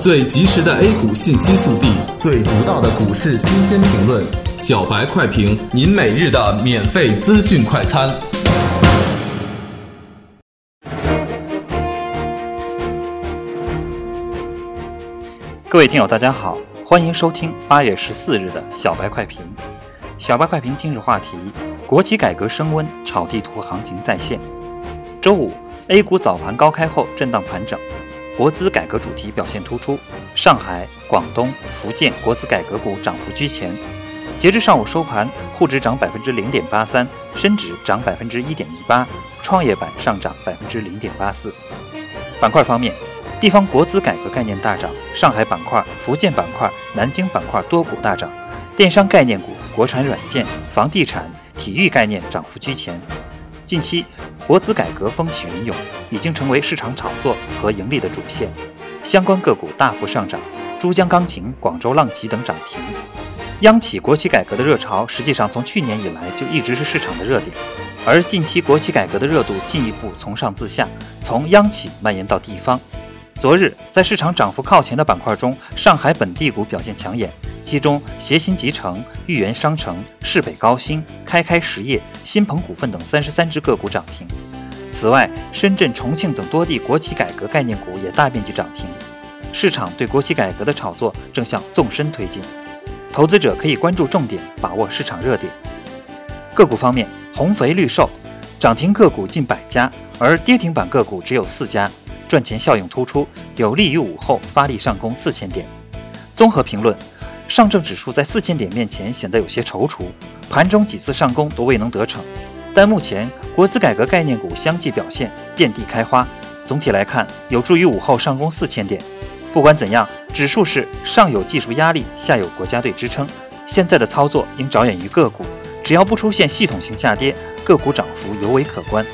最及时的 A 股信息速递，最独到的股市新鲜评论，小白快评，您每日的免费资讯快餐。各位听友，大家好，欢迎收听八月十四日的小白快评。小白快评今日话题：国企改革升温，炒地图行情再现。周五，A 股早盘高开后震荡盘整，国资改革主题表现突出，上海、广东、福建国资改革股涨幅居前。截至上午收盘，沪指涨百分之零点八三，深指涨百分之一点一八，创业板上涨百分之零点八四。板块方面。地方国资改革概念大涨，上海板块、福建板块、南京板块多股大涨，电商概念股、国产软件、房地产、体育概念涨幅居前。近期国资改革风起云涌，已经成为市场炒作和盈利的主线，相关个股大幅上涨，珠江钢琴、广州浪奇等涨停。央企国企改革的热潮，实际上从去年以来就一直是市场的热点，而近期国企改革的热度进一步从上自下，从央企蔓延到地方。昨日，在市场涨幅靠前的板块中，上海本地股表现抢眼，其中协鑫集成、豫园商城、市北高新、开开实业、新鹏股份等三十三只个股涨停。此外，深圳、重庆等多地国企改革概念股也大面积涨停。市场对国企改革的炒作正向纵深推进，投资者可以关注重点，把握市场热点。个股方面，红肥绿瘦涨停个股近百家，而跌停板个股只有四家。赚钱效应突出，有利于午后发力上攻四千点。综合评论，上证指数在四千点面前显得有些踌躇，盘中几次上攻都未能得逞。但目前国资改革概念股相继表现，遍地开花，总体来看有助于午后上攻四千点。不管怎样，指数是上有技术压力，下有国家队支撑，现在的操作应着眼于个股，只要不出现系统性下跌，个股涨幅尤为可观。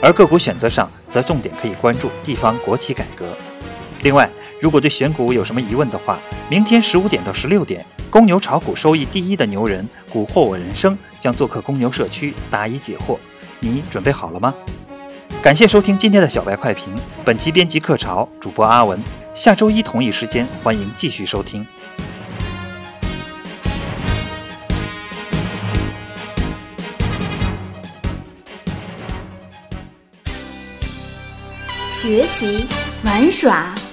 而个股选择上，则重点可以关注地方国企改革。另外，如果对选股有什么疑问的话，明天十五点到十六点，公牛炒股收益第一的牛人“蛊惑我人生”将做客公牛社区答疑解惑，你准备好了吗？感谢收听今天的小白快评，本期编辑客潮，主播阿文。下周一同一时间，欢迎继续收听。学习玩耍